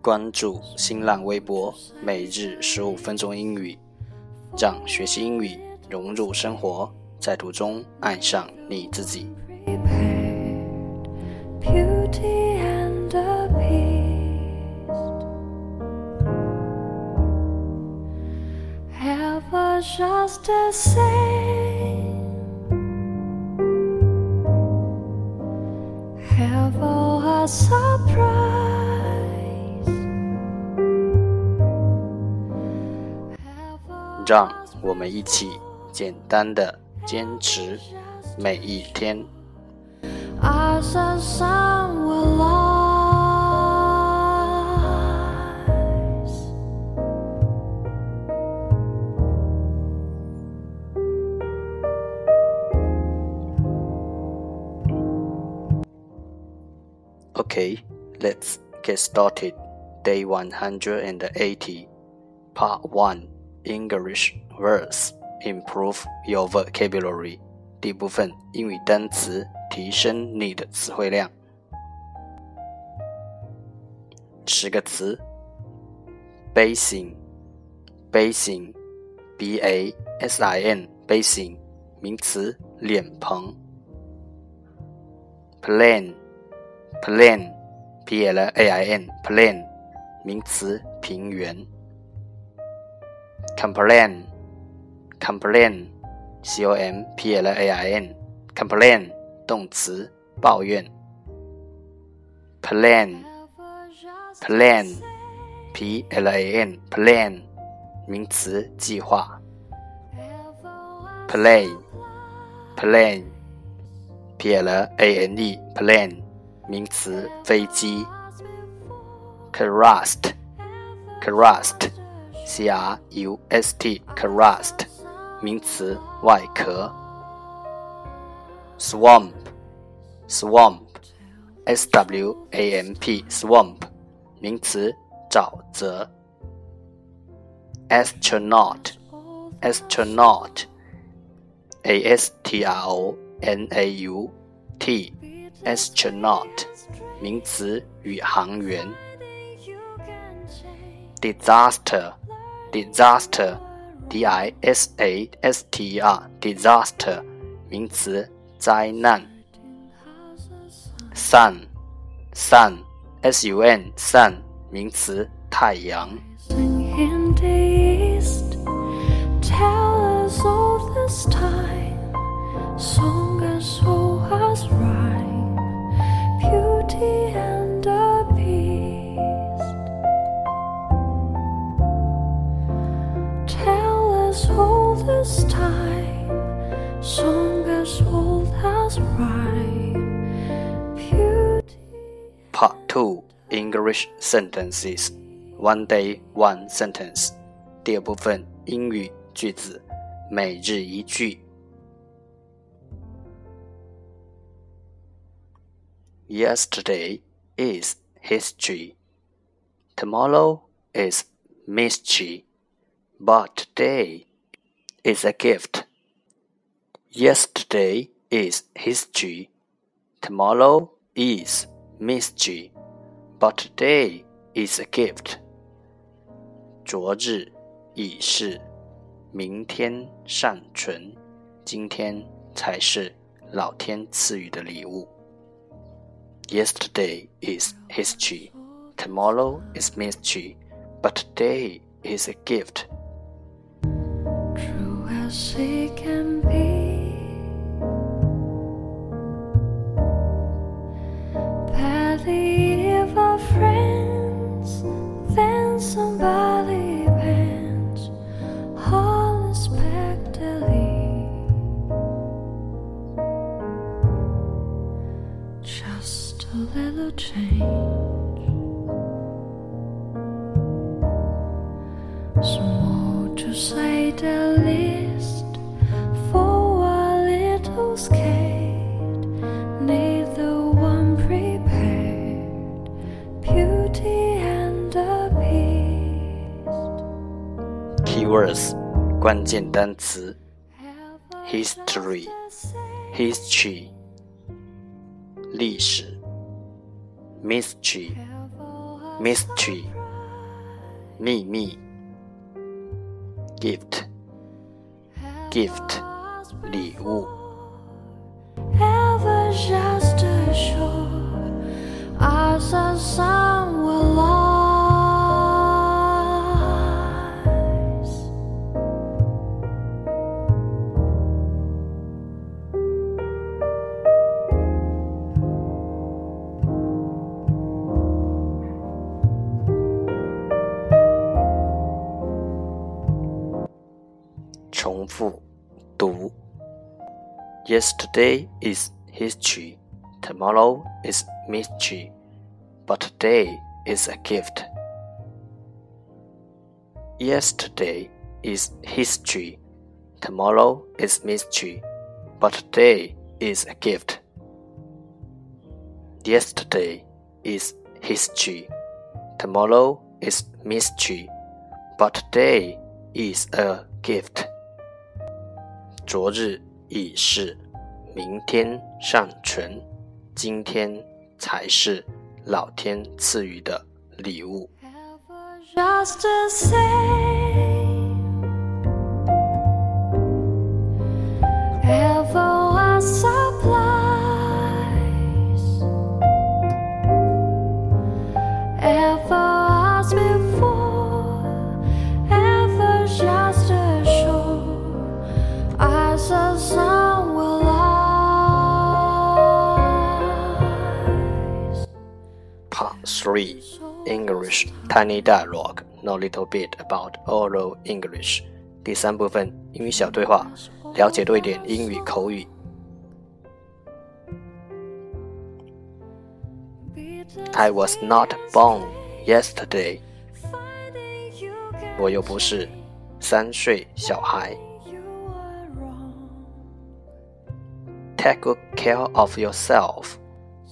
关注新浪微博，每日十五分钟英语，让学习英语融入生活，在途中爱上你自己。Just the same. 让我们一起简单的坚持每一天。Okay, let's get started. Day 180, Part 1 English Words Improve Your Vocabulary. 第一部分英语单词，提升你的词汇量。十个词：basin，basin，b a s i n，basin，名词，脸庞。 Plain, p-l-a-i-n, plain, 名词，平原。complain，complain，c o m p l a i n，complain，动词，抱怨。plan，plan，p l a n，plan，名词，计划。plan, plan, p-l-a-n-e, plan. 名词，飞机。crust，crust，c r u s t，crust，名词，外壳。swamp，swamp，s w a m p，swamp，名词，沼泽。astronaut，astronaut，a s t r o n a u astronaut，名词，宇航员。disaster，disaster，d i s a s t e r，disaster，名词，灾难。sun，sun，s u n，sun，名词，太阳。English Sentences One Day One Sentence 第二部分英语句子每日一句。Yesterday is history. Tomorrow is mystery. But today is a gift. Yesterday is history. Tomorrow is mystery. But today is a gift. 昨日已是，明天尚存，今天才是老天赐予的礼物。Yesterday is history, tomorrow is mystery, but today is a gift. true as he can be. 关键单词 history history 历史 mystery mystery 秘密 gift gift 礼物 ever just show Yesterday is history, tomorrow is mystery, but today is a gift. Yesterday is history, tomorrow is mystery, but today is a gift. Yesterday is history, tomorrow is mystery, but today is a gift. 昨日已是， 明天尚存，今天才是老天赐予的礼物。3. English Tiny Dialogue Know Little Bit About Oral English i was not born yesterday. take good care of yourself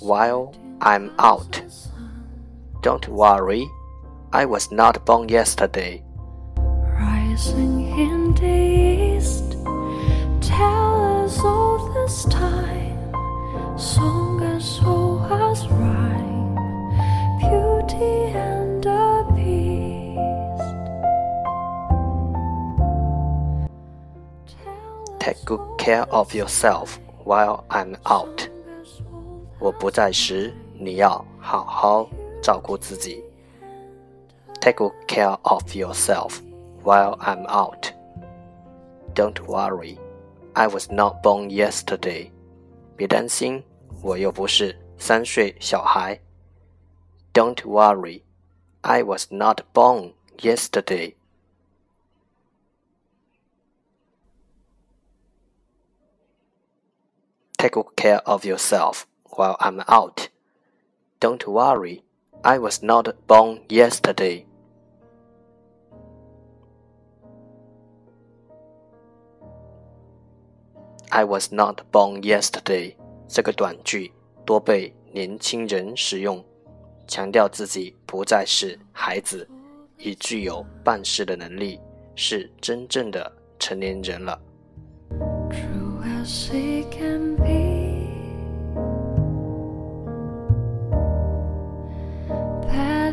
while I'm out。Don't worry, I was not born yesterday. Rising in the east, tell us all this time, song as old as rhyme, beauty and the beast. Tell Take good care of yourself while I'm out. 我不在时，你要好好 照顾自己。Take good care of yourself while I'm out. Don't worry, I was not born yesterday. 别担心，我又不是三岁小孩。Don't worry, I was not born yesterday. Take good care of yourself while I'm out. Don't worry, I was not born yesterday. I was not born yesterday 这个短句多被年轻人使用，强调自己不再是孩子，已具有办事的能力，是真正的成年人了。true as he can be.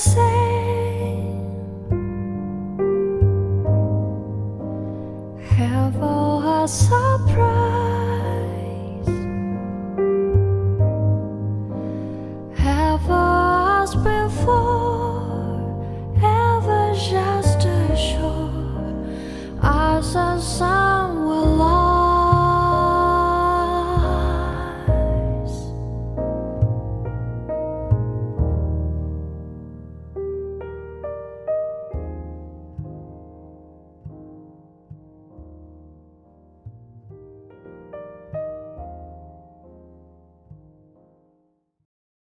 Say, Have all our